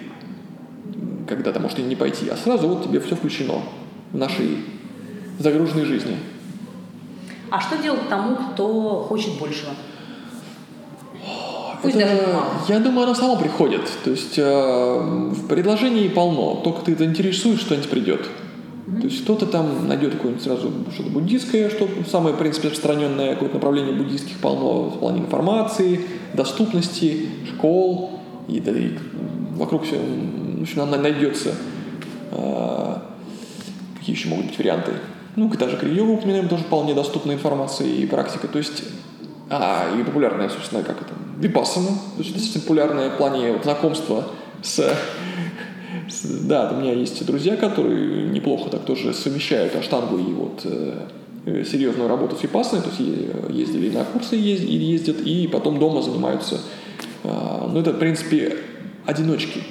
когда-то, может, и не пойти, а сразу вот тебе все включено нашей загруженной жизни. А что делать тому, кто хочет большего? Пусть это, даже Я думаю, оно само приходит. То есть э, в предложении полно. Только ты заинтересуешь, что-нибудь придет. Mm-hmm. То есть кто-то там найдет какое-нибудь сразу что-то буддийское, что самое, в принципе, распространенное какое-то направление буддийских полно в плане информации, доступности, школ, и, да, и вокруг все, в общем, найдется. Э, Какие еще могут быть варианты? Ну, та же Криева упоминаем, тоже вполне доступная информация и практика. То есть, а, и популярная, собственно, как это, випассана. То есть, действительно популярное в плане вот, знакомства с. Да, у меня есть друзья, которые неплохо так тоже совмещают аштангу и вот э, серьезную работу с випассаной, то есть ездили на курсы ездят, и потом дома занимаются А, ну, это, в принципе, одиночки,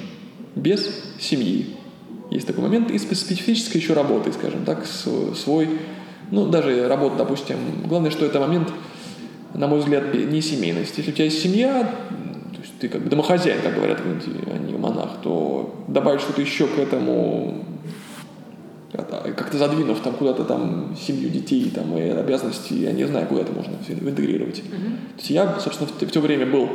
без семьи. Есть такой момент. И специфической еще работы, скажем так, свой, ну, даже работа, допустим. Главное, что это момент, на мой взгляд, не семейности. Если у тебя есть семья, то есть ты как бы домохозяин, как говорят, а не монах, то добавить что-то еще к этому как-то задвинув там куда-то там семью детей там, и обязанности, я не знаю, куда это можно все интегрировать. Uh-huh. То есть я, собственно, в, в то время был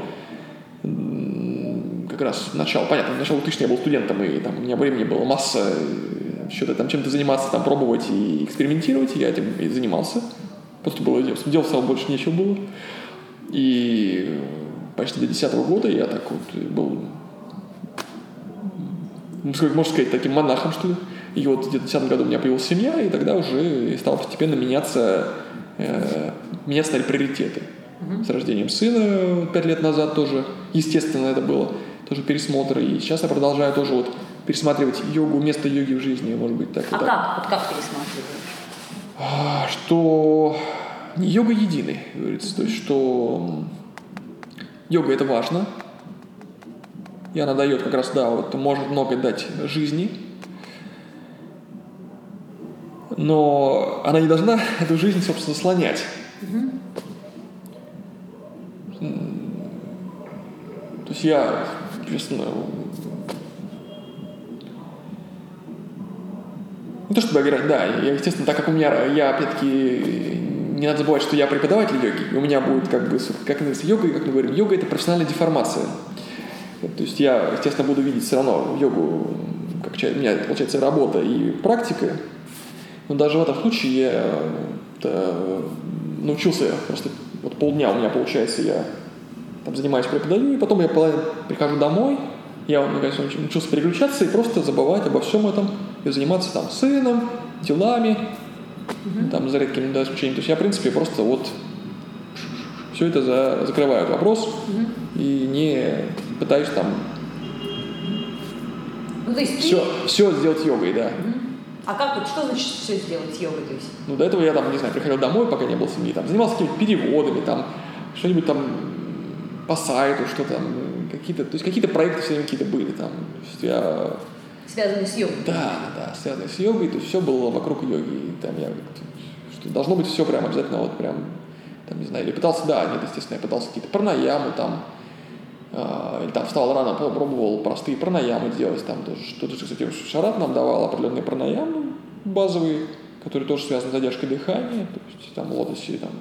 как раз начало, понятно, начало 2000 я был студентом, и там у меня времени было масса, что-то там чем-то заниматься, там пробовать и экспериментировать, и я этим и занимался. Просто было дел, дел стало больше нечего было. И почти до 10 года я так вот был, можно сказать, таким монахом, что ли. И вот где-то в 2010 году у меня появилась семья, и тогда уже стало постепенно меняться, э, меняться стали приоритеты. С рождением сына пять лет назад тоже, естественно, это было тоже пересмотр. И сейчас я продолжаю тоже вот пересматривать йогу, место йоги в жизни, может быть, так. А так. как? Вот как пересматриваешь? А, что не йога единый, говорится. То есть, что йога это важно, и она дает как раз, да, вот может много дать жизни, но она не должна эту жизнь, собственно, слонять. Угу. То есть я, честно, не то чтобы играть, да, я, естественно, так как у меня, я, опять-таки, не надо забывать, что я преподаватель йоги, и у меня будет, как бы, как называется, йога, как мы говорим, йога – это профессиональная деформация. То есть я, естественно, буду видеть все равно йогу, как у меня, получается, работа и практика, но даже в этом случае я э, научился просто вот полдня у меня получается, я там занимаюсь, преподаю, и потом я прихожу домой, я наконец научился переключаться и просто забывать обо всем этом и заниматься там сыном, делами, mm-hmm. там за редким да, исключением. То есть я, в принципе, просто вот все это за, закрываю этот вопрос mm-hmm. и не пытаюсь там ну, то есть все, ты... все сделать йогой, да. Mm-hmm. А как вот, что значит все сделать йогой? То есть? Ну, до этого я там, не знаю, приходил домой, пока не было семьи, там, занимался какими-то переводами, там, что-нибудь там по сайту, что там, какие-то, то есть какие-то проекты все время какие-то были там. То есть я... Связанные с йогой? Да, да, связанные с йогой, то есть все было вокруг йоги. И там я что должно быть все прям обязательно вот прям, там, не знаю, или пытался, да, нет, естественно, я пытался какие-то пранаямы там, э, или там встал рано, пробовал простые пранаямы делать, там тоже, что-то, кстати, Шарат нам давал определенные пранаямы базовые, которые тоже связаны с задержкой дыхания, то есть там лотосе, там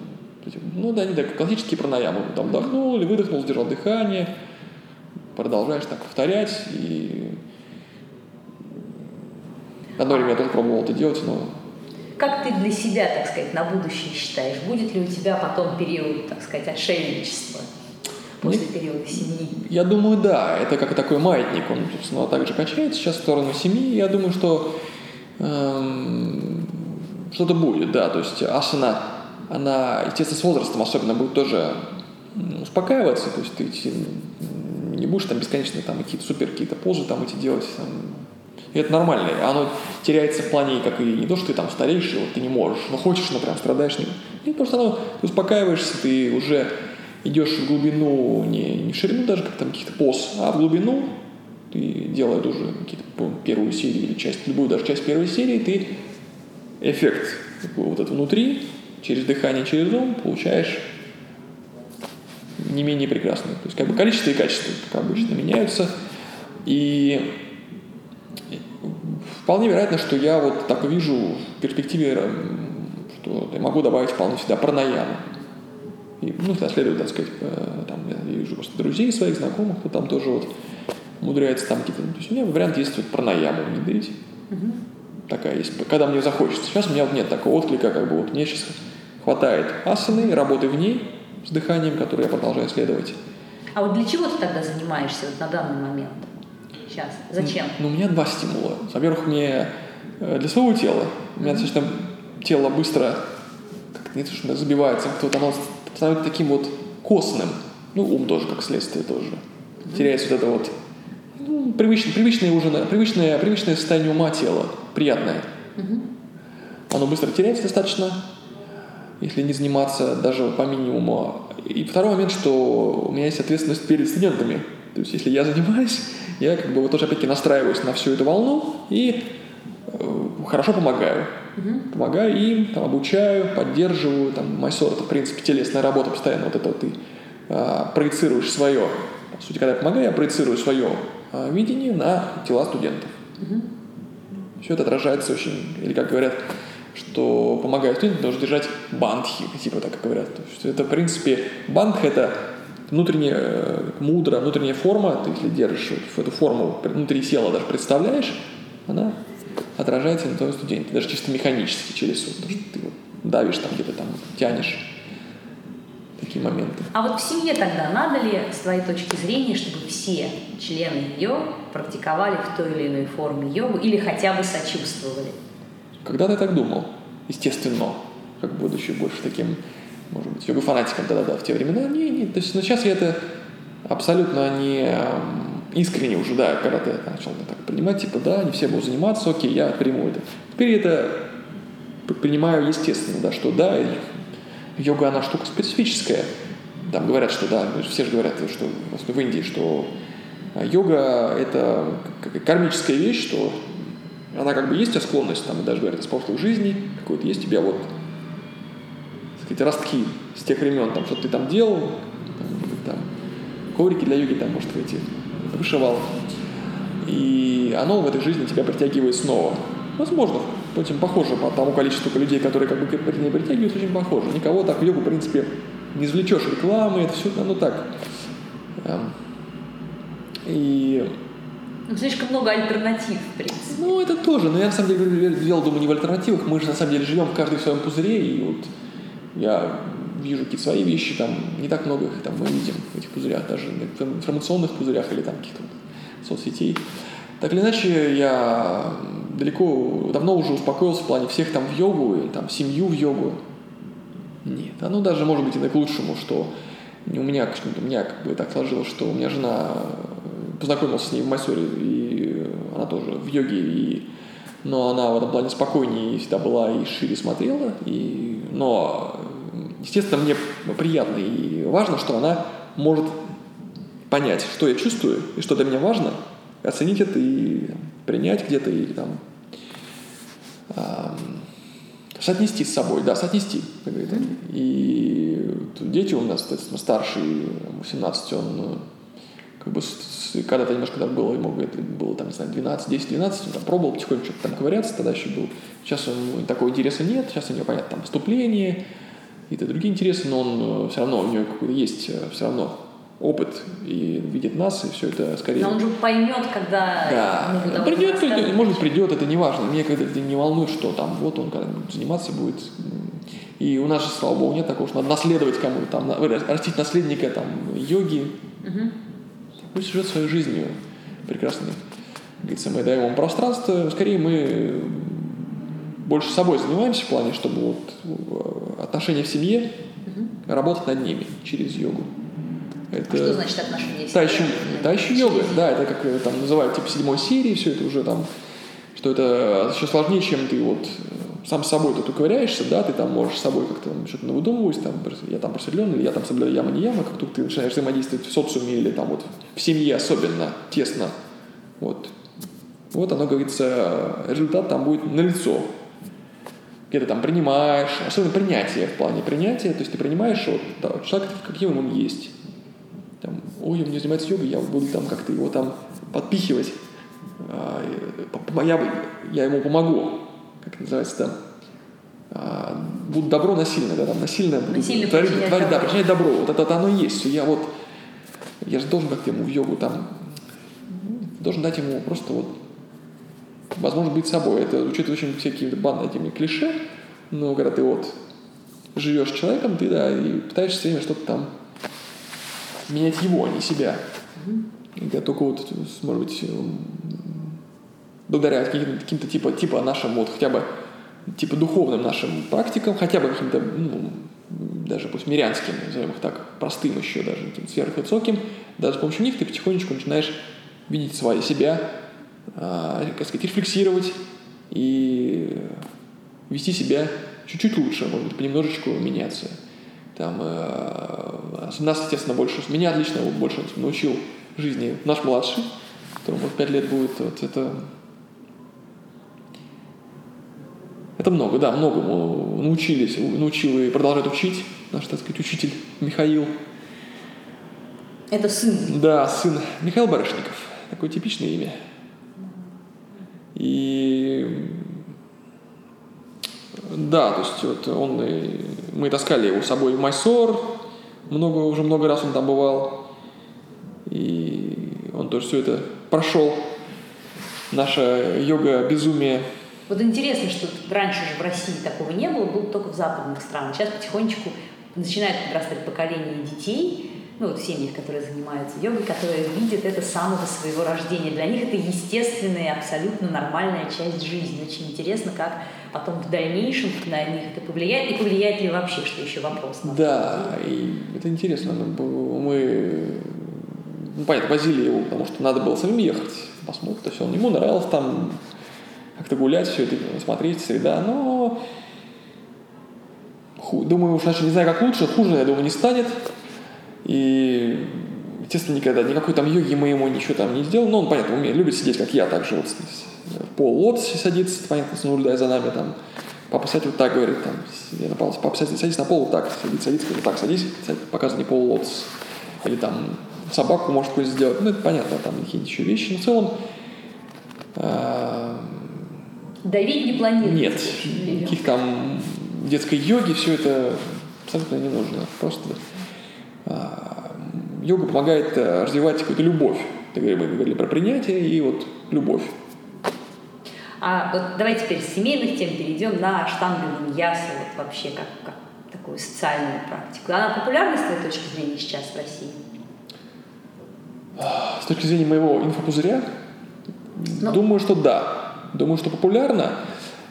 ну да, не так, классические пранаямы. Там вдохнул или выдохнул, сдержал дыхание, продолжаешь так повторять. И одно время я тоже пробовал это делать, но... Как ты для себя, так сказать, на будущее считаешь? Будет ли у тебя потом период, так сказать, отшельничества? после Мне, периода семьи? Я думаю, да. Это как такой маятник. Он, собственно, также качается сейчас в сторону семьи. Я думаю, что эм, что-то будет, да. То есть асана она, естественно, с возрастом особенно будет тоже успокаиваться, то есть ты не будешь там бесконечно там какие-то супер какие-то позы там эти делать, там, и это нормально. Оно теряется в плане, как и не то, что ты там стареешь, и вот ты не можешь, но хочешь, но прям страдаешь. Не, и просто оно, ты успокаиваешься, ты уже идешь в глубину, не, не в ширину даже, как там каких-то поз, а в глубину, ты делаешь уже какие-то первую серию или часть, любую даже часть первой серии, ты эффект вот это внутри через дыхание, через ум получаешь не менее прекрасный. То есть как бы количество и качество, как обычно, меняются. И вполне вероятно, что я вот так вижу в перспективе, что я могу добавить вполне всегда пранаяму. И, ну, следует, так сказать, там, я вижу просто друзей своих, знакомых, кто там тоже вот умудряется там какие-то... То есть у меня вариант есть вот пранаяму внедрить. Угу. Такая есть, когда мне захочется. Сейчас у меня вот нет такого отклика, как бы вот мне сейчас хватает асаны, работы в ней с дыханием, которое я продолжаю исследовать. А вот для чего ты тогда занимаешься вот на данный момент? Сейчас. Зачем? Ну, у меня два стимула. Во-первых, мне э, для своего тела. У меня достаточно тело быстро как не то, что забивается, кто-то оно становится таким вот костным. Ну, ум тоже, как следствие тоже. Теряется вот это вот ну, привычное, привычное уже, привычное, привычное состояние ума тела, приятное. Оно быстро теряется достаточно, если не заниматься даже по минимуму. И второй момент, что у меня есть ответственность перед студентами. То есть если я занимаюсь, я как бы вот тоже опять-таки настраиваюсь на всю эту волну и э, хорошо помогаю. Угу. Помогаю им, там, обучаю, поддерживаю. Там, майсор – это, в принципе, телесная работа постоянно. Вот это вот ты а, проецируешь свое. По сути, когда я помогаю, я проецирую свое а, видение на тела студентов. Угу. Все это отражается очень, или как говорят, что помогает студентам, нужно держать бандхи, типа так говорят. То есть это, в принципе, бандх – это внутренняя э, мудра, внутренняя форма, ты если держишь эту форму внутри тела даже представляешь, она отражается на твоем студенте, даже чисто механически через то, что ты вот давишь там где-то там, тянешь такие моменты. А вот в семье тогда надо ли, с твоей точки зрения, чтобы все члены ее практиковали в той или иной форме йогу или хотя бы сочувствовали? Когда-то я так думал, естественно, как будучи больше таким, может быть, йога-фанатиком тогда, да, в те времена. Не, не, то есть, но сейчас я это абсолютно не искренне уже, да, когда ты начал так принимать, типа, да, не все будут заниматься, окей, я приму это. Теперь это принимаю естественно, да, что да, йога, она штука специфическая. Там говорят, что да, все же говорят, что в Индии, что йога – это кармическая вещь, что она как бы есть у тебя склонность, там, даже говорят, из прошлой жизни, какой-то есть у тебя вот, так сказать, ростки с тех времен, там, что ты там делал, там, там коврики для йоги, там, может, эти вышивал. И оно в этой жизни тебя притягивает снова. Возможно, очень похоже по тому количеству людей, которые как бы к ней притягивают, очень похоже. Никого так в йогу, в принципе, не извлечешь рекламы, это все, ну так. Эм, и ну, слишком много альтернатив, в принципе. Ну, это тоже. Но я, на самом деле, дело, думаю, не в альтернативах. Мы же, на самом деле, живем каждый в своем пузыре. И вот я вижу какие-то свои вещи, там не так много их там мы видим в этих пузырях, даже в информационных пузырях или там каких-то соцсетей. Так или иначе, я далеко, давно уже успокоился в плане всех там в йогу, или там семью в йогу. Нет, оно даже может быть и к лучшему, что у меня, у меня как бы так сложилось, что у меня жена познакомился с ней в Майсоре, и она тоже в йоге, и, но она в этом плане спокойнее всегда была и шире смотрела, и, но, естественно, мне приятно и важно, что она может понять, что я чувствую и что для меня важно, оценить это и принять где-то, и там, соотнести с собой, да, соотнести. И дети у нас, соответственно, старший, 17, он как бы когда-то немножко так было, ему было там, не знаю, 12, 10, 12, он там пробовал потихоньку что-то там ковыряться, тогда еще был. Сейчас у такого интереса нет, сейчас у него, понятно, там вступление, какие-то другие интересы, но он э, все равно, у него какой-то есть э, все равно опыт и видит нас, и все это скорее... Но он же поймет, когда... Да, ну, придет, придет, может придет, это не важно. Мне когда это не волнует, что там вот он когда заниматься будет. И у нас же, слава богу, нет такого, что надо наследовать кому-то, там, растить наследника там, йоги. Угу. Пусть живет своей жизнью прекрасной. Говорится, мы даем ему пространство. Скорее мы больше собой занимаемся в плане, чтобы вот э, отношения в семье угу. работать над ними через йогу. Это... А что значит отношения в семье? Та еще, та еще йога, да, это как там называют типа седьмой серии, все это уже там, что это еще сложнее, чем ты вот сам с собой тут уковыряешься, да, ты там можешь с собой как-то что-то навыдумывать, там, я там просветленный, или я там соблюдаю яма не яма, как тут ты начинаешь взаимодействовать в социуме или там вот в семье особенно тесно, вот. Вот оно, говорится, результат там будет налицо. Где ты там принимаешь, особенно принятие в плане принятия, то есть ты принимаешь вот, да, человек, каким он есть. Там, ой, он не занимается йогой, я буду там как-то его там подпихивать, а, я, я ему помогу как называется там, а, добро насильно, да, там насильно насильно творить, творить, да, причинять добро. Вот это, это оно и есть. Я вот, я же должен как-то ему в йогу там, должен дать ему просто вот возможность быть собой. Это звучит очень всякими банными клише, но когда ты вот живешь человеком, ты, да, и пытаешься все время что-то там менять его, а не себя. Я только вот, может быть, благодаря каким-то типа, типа нашим вот хотя бы типа духовным нашим практикам, хотя бы каким-то, ну, даже пусть мирянским, назовем их так, простым еще даже, каким-то сверхвысоким, даже с помощью них ты потихонечку начинаешь видеть свои себя, э, как сказать, рефлексировать и вести себя чуть-чуть лучше, может быть, понемножечку меняться. Там, э, нас, естественно, больше, меня отлично больше научил жизни наш младший, которому вот 5 лет будет. Вот это, это много, да, многому научились, научил и продолжает учить наш, так сказать, учитель Михаил. Это сын? Да, сын Михаил Барышников. Такое типичное имя. И да, то есть вот он, мы таскали его с собой в Майсор, много, уже много раз он там бывал, и он тоже все это прошел, наше йога-безумие. Вот интересно, что раньше же в России такого не было, было только в западных странах. Сейчас потихонечку начинает подрастать поколение детей, ну вот в семьях, которые занимаются йогой, которые видят это с самого своего рождения. Для них это естественная, абсолютно нормальная часть жизни. Очень интересно, как потом в дальнейшем на них это повлияет, и повлияет ли вообще, что еще вопрос. Да, и это интересно. Мы, ну, понятно, возили его, потому что надо было самим ехать, посмотреть, то есть он ему нравилось там как-то гулять, все это смотреть, среда, но думаю, уж значит, не знаю, как лучше, хуже, я думаю, не станет. И, естественно, никогда никакой там йоги мы ничего там не сделал. Но он, понятно, умеет, любит сидеть, как я, так же вот в пол лотосе садится, понятно, с наблюдая за нами там. Папа, сядь вот так, говорит, там, я на пол, папа, садись, садись на пол так, садись, садись, так, садись, садись показывай пол лотос. Или там собаку может какую сделать. Ну, это понятно, там какие-то еще вещи. Но в целом а, Давить не планируется. Нет, никаких там детской йоги, все это абсолютно не нужно. Просто а, йога помогает э, развивать какую-то любовь. Мы говорили про принятие и вот любовь. А вот давайте теперь с семейных тем перейдем на штангу виньясу, вот вообще как, как такую социальную практику. Она популярна с твоей точки зрения сейчас в России? С точки зрения моего инфопузыря, Но... Ну. думаю, что да. Думаю, что популярна.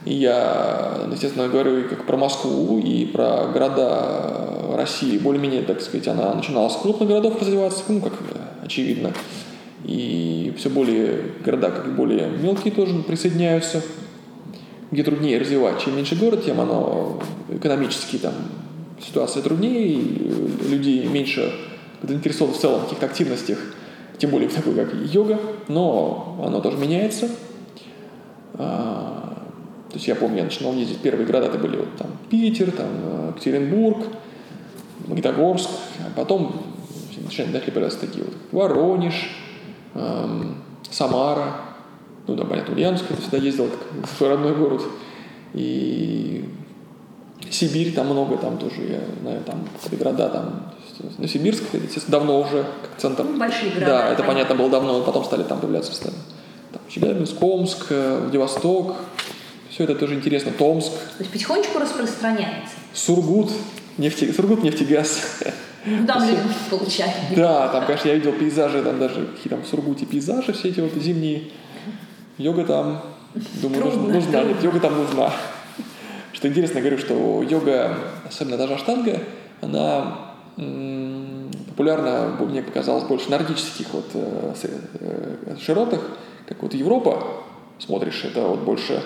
И я, естественно, говорю как про Москву и про города России. Более-менее, так сказать, она начинала с крупных городов развиваться, ну, как очевидно. И все более города, как и более мелкие тоже присоединяются, где труднее развивать. Чем меньше город, тем оно экономически там ситуация труднее, и людей меньше заинтересованы в целом в каких-то активностях, тем более в такой, как йога, но оно тоже меняется. А, то есть я помню, я начинал ездить, первые города это были вот там Питер, там э, Екатеринбург, Магнитогорск, а потом начали, начали появляться такие вот Воронеж, эм, Самара, ну да, понятно, Ульяновск, это всегда ездил, как свой родной город, и Сибирь, там много, там тоже, я знаю, там города, там, ну, Сибирск, это, естественно, давно уже как центр. Ну, большие города. Да, это понятно, было давно, потом стали там появляться постоянно. Там, Челябинск, Омск, э, Владивосток, все это тоже интересно. Томск. То есть потихонечку распространяется. Сургут, нефти, Сургут нефтегаз. Ну, там люди получают. Да, там, конечно, я видел пейзажи, там даже какие там в Сургуте пейзажи все эти вот зимние. Йога там, думаю, Трудно, нужна. Нет, йога там нужна. Что интересно, говорю, что йога, особенно даже аштанга, она популярна, мне показалось, больше нордических вот э, э, широтах, как вот Европа, смотришь, это вот больше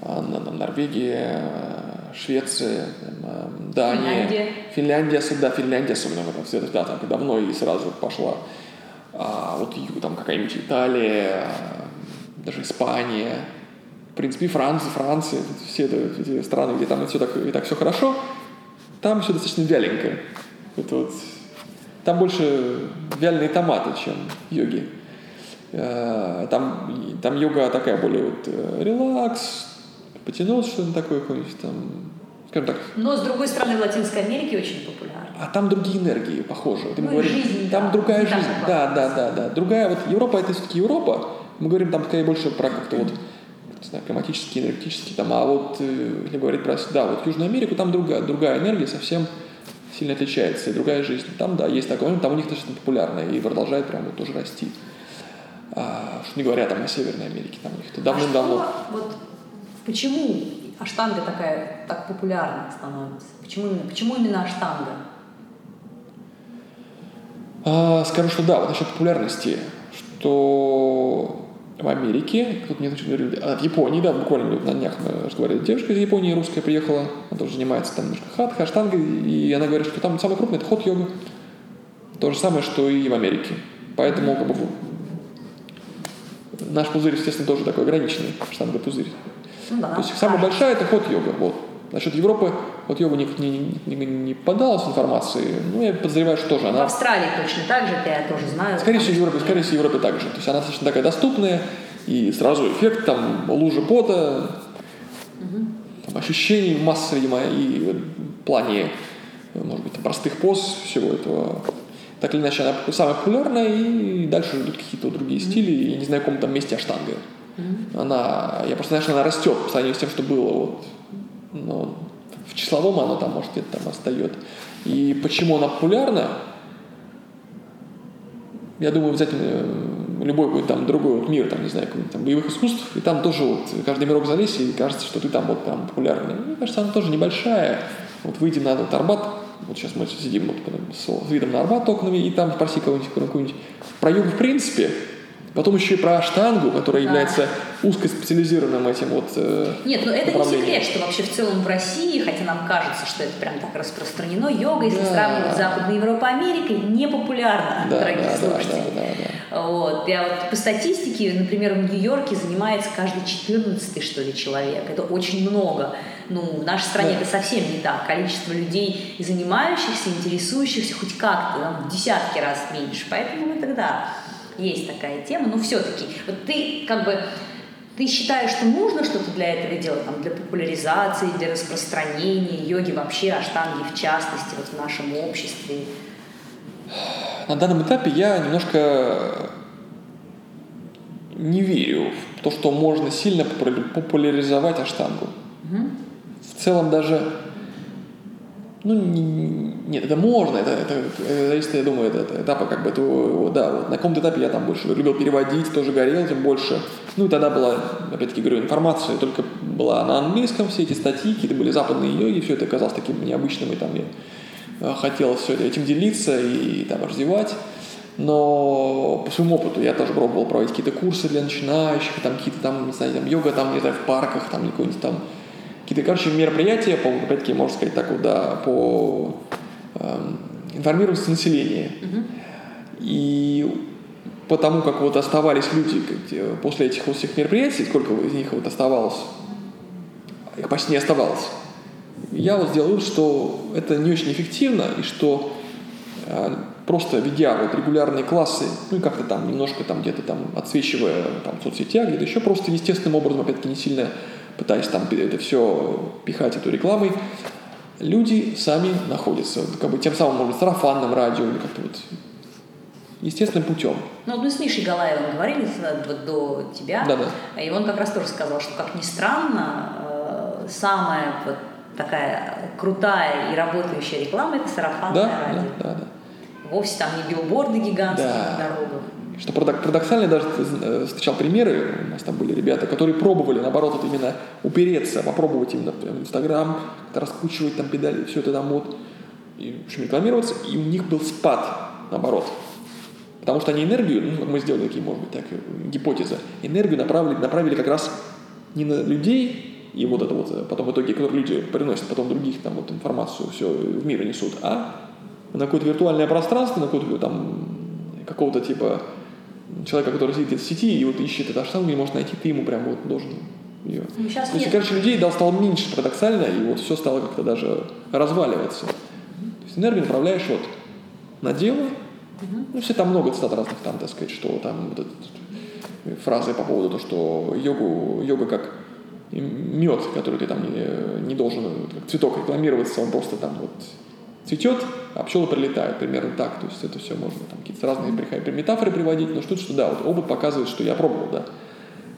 Норвегия, Швеция, Дания, Финляндия, Финляндия да, Финляндия особенно в этом все да, там давно и сразу пошла. А вот там какая-нибудь Италия, даже Испания, в принципе, Франция, Франция, все это, эти страны, где там все так, и так все хорошо, там все достаточно вяленькое. Это вот, там больше вяленые томаты, чем йоги. Э, там, там йога такая более вот э, релакс, потянулся что-то такое, какое-нибудь там, скажем так. Но, с другой стороны, в Латинской Америке очень популярно. А там другие энергии, похоже. Вот ну, говорим, жизнь, там да. другая жизнь. Да, да, да, да. Другая, вот Европа это все-таки Европа. Мы говорим там скорее больше про как-то вот не знаю, климатические, энергетические, там, а вот, э, если говорить про, да, вот Южную Америку, там другая, другая энергия совсем сильно отличается, и другая жизнь. Там, да, есть такое, там у них достаточно популярно и продолжает прямо вот тоже расти. А, не говоря там о Северной Америке, там у них давным-давно. А вот Почему аштанга такая так популярна становится? Почему почему именно аштанга? А, скажу, что да, вот насчет популярности, что в Америке, тут мне говорили, а в Японии, да, буквально на днях мы разговаривали, девушка из Японии русская приехала, она тоже занимается там немножко хат, хаштангой, и она говорит, что там самый крупный это хот-йога. То же самое, что и в Америке. Поэтому как бы, наш пузырь, естественно, тоже такой ограниченный, штанга пузырь. Ну, да, То есть самая большая это хот-йога. Вот. Насчет Европы, вот йога не, не, не, не подалась информации, ну, я подозреваю, что тоже она... В Австралии точно так же, я тоже знаю. Скорее всего, Европе, скорее всего, в Европе так же. То есть она достаточно такая доступная, и сразу эффект, там, лужи пота, угу. там, ощущений массы, видимо, и в плане, может быть, простых поз всего этого. Так или иначе, она самая популярная, и дальше идут какие-то другие стили, и не знаю, в каком там месте аштанга. Она, я просто знаю, что она растет по сравнению с тем, что было вот но в числовом оно там, может, где-то там остается. И почему она популярна? Я думаю, взять э, любой будет там другой вот мир, там, не знаю, там, боевых искусств, и там тоже вот каждый мирок залезь, и кажется, что ты там вот там популярный. Мне кажется, она тоже небольшая. Вот выйти на этот Арбат, вот сейчас мы сидим вот, с видом на Арбат окнами, и там спроси кого-нибудь, какую-нибудь про йогу в принципе, Потом еще и про штангу, которая да. является узкоспециализированным этим вот э, Нет, ну это не секрет, что вообще в целом в России, хотя нам кажется, что это прям так распространено, йога, если да. сравнивать Западную Европу и Америкой, не популярна, да, дорогие да, слушатели. Да, да, да, да. Вот. Я вот по статистике, например, в Нью-Йорке занимается каждый четырнадцатый, что ли, человек. Это очень много. Ну, в нашей стране да. это совсем не так. Количество людей, занимающихся, интересующихся хоть как-то, там, в десятки раз меньше. Поэтому мы тогда есть такая тема, но все-таки вот ты как бы ты считаешь, что нужно что-то для этого делать, там, для популяризации, для распространения йоги вообще, аштанги в частности, вот в нашем обществе? На данном этапе я немножко не верю в то, что можно сильно популяризовать аштангу. В целом даже ну, не, нет, это можно, это, это, это зависит, я думаю, это, это этапа как бы, то, да, вот на каком-то этапе я там больше любил переводить, тоже горел, тем больше. Ну, и тогда была, опять-таки говорю, информация только была на английском, все эти статьи, какие-то были западные йоги, все это казалось таким необычным, и там я э, хотел все этим делиться и, и там развивать. Но по своему опыту я тоже пробовал проводить какие-то курсы для начинающих, там какие-то там, не знаю, там йога там, не знаю, в парках, там какой-нибудь там какие-то, короче, мероприятия, по, опять-таки, можно сказать так вот, да, по э, информированности населения. Угу. И потому как вот оставались люди после этих вот всех мероприятий, сколько из них вот оставалось, их почти не оставалось, я вот сделал вывод, что это не очень эффективно, и что э, просто ведя вот регулярные классы, ну и как-то там немножко там где-то там отсвечивая там в соцсетях, где-то еще просто естественным образом, опять-таки, не сильно пытаясь там это все пихать эту рекламой, люди сами находятся, как бы тем самым, может быть, сарафанным радио или как-то вот естественным путем. Ну, вот мы с Мишей Галаевым говорили вот до тебя, да, да. и он как раз тоже сказал, что, как ни странно, э, самая вот такая крутая и работающая реклама – это сарафанное да, радио. Да, да, да. Вовсе там не билборды гигантские да. на дорогах. Что парадоксально, даже э, встречал примеры, у нас там были ребята, которые пробовали, наоборот, вот именно упереться, попробовать именно в Инстаграм, раскручивать там педали, все это там вот, и, в общем, рекламироваться, и у них был спад, наоборот. Потому что они энергию, ну, мы сделали такие, может быть, так, гипотезы, энергию направили, направили как раз не на людей, и вот это вот э, потом в итоге, которые люди приносят потом других там вот информацию, все в мир несут, а на какое-то виртуальное пространство, на какое-то там какого-то типа человека, который сидит в сети и вот ищет этот штангу, не может найти, ты ему прям вот должен ее. Ну, сейчас То есть, короче, людей дал стало меньше парадоксально, и вот все стало как-то даже разваливаться. То есть энергию направляешь вот на дело, угу. ну, все там много цитат разных, там, так сказать, что там вот этот, фразы по поводу того, что йогу, йога как мед, который ты там не, не должен, как цветок рекламироваться, он просто там вот цветет, а пчелы прилетают, примерно так. То есть это все можно там какие-то разные метафоры приводить, но что что да, вот опыт показывает, что я пробовал, да.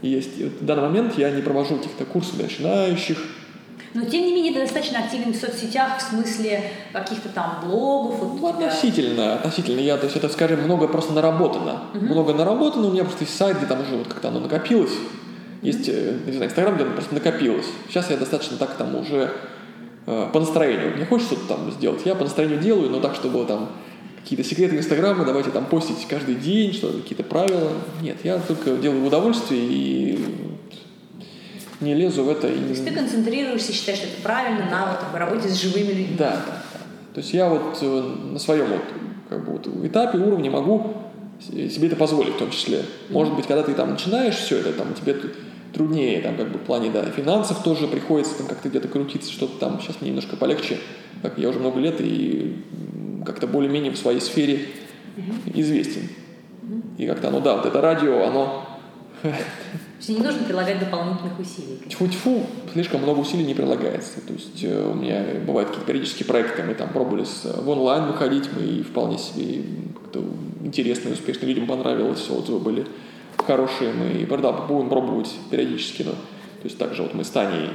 И есть и вот в данный момент я не провожу каких-то курсов для начинающих. Но тем не менее ты достаточно активен в соцсетях в смысле каких-то там блогов. Вот ну, относительно, относительно. Я, то есть это, скажем, много просто наработано. Угу. Много наработано, у меня просто есть сайт, где там уже вот как-то оно накопилось. Есть, mm не знаю, Инстаграм, где оно просто накопилось. Сейчас я достаточно так там уже Э, по настроению. Мне хочется что-то там сделать, я по настроению делаю, но так, чтобы там какие-то секреты Инстаграма, давайте там постить каждый день, что какие-то правила. Нет, я только делаю в удовольствие и не лезу в это. То есть ты концентрируешься, считаешь, что это правильно на вот, работе с живыми людьми. Да. То есть я вот э, на своем вот, как бы вот этапе, уровне могу себе это позволить в том числе. Может быть, когда ты там начинаешь все это, там тебе труднее, там как бы в плане, да, финансов тоже приходится там как-то где-то крутиться, что-то там сейчас мне немножко полегче, как я уже много лет и как-то более-менее в своей сфере известен. И как-то, ну да, вот это радио, оно есть не нужно прилагать дополнительных усилий. Тьфу-тьфу, слишком много усилий не прилагается. То есть э, у меня бывают какие-то периодические проекты, мы там пробовали с, в онлайн выходить, мы и вполне себе интересно и успешно людям понравилось, отзывы были хорошие, мы и да, будем пробовать периодически. Но, то есть также вот мы с Таней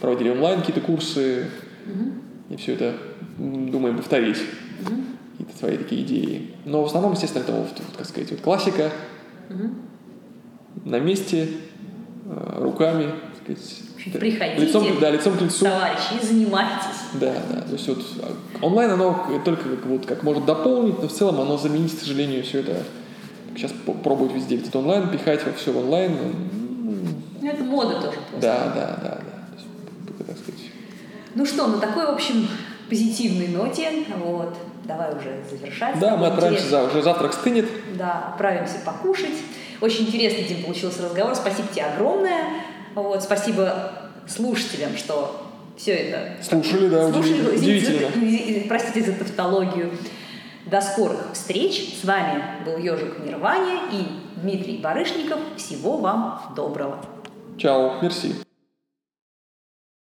проводили онлайн какие-то курсы, угу. и все это думаем повторить. Угу. Какие-то свои такие идеи. Но в основном, естественно, это, вот, как сказать, вот классика, угу на месте, э, руками, так сказать, Приходите, лицом, да, лицом к лицу. товарищи, и занимайтесь. Да, да. То есть вот а, онлайн оно только как, вот, как может дополнить, но в целом оно заменит, к сожалению, все это. Сейчас пробуют везде где-то онлайн, пихать во все в онлайн. Ну, это мода тоже просто. Да, да, да, да. Так сказать. Ну что, на такой, в общем, позитивной ноте, вот, давай уже завершать. Да, мы отправимся, за, уже завтрак стынет. Да, отправимся покушать. Очень интересный, Дим, получился разговор. Спасибо тебе огромное. Вот, спасибо слушателям, что все это... Слушали, да, слушали, удивительно. Извините, простите за тавтологию. До скорых встреч. С вами был Ежик Мирвания и Дмитрий Барышников. Всего вам доброго. Чао, мерси.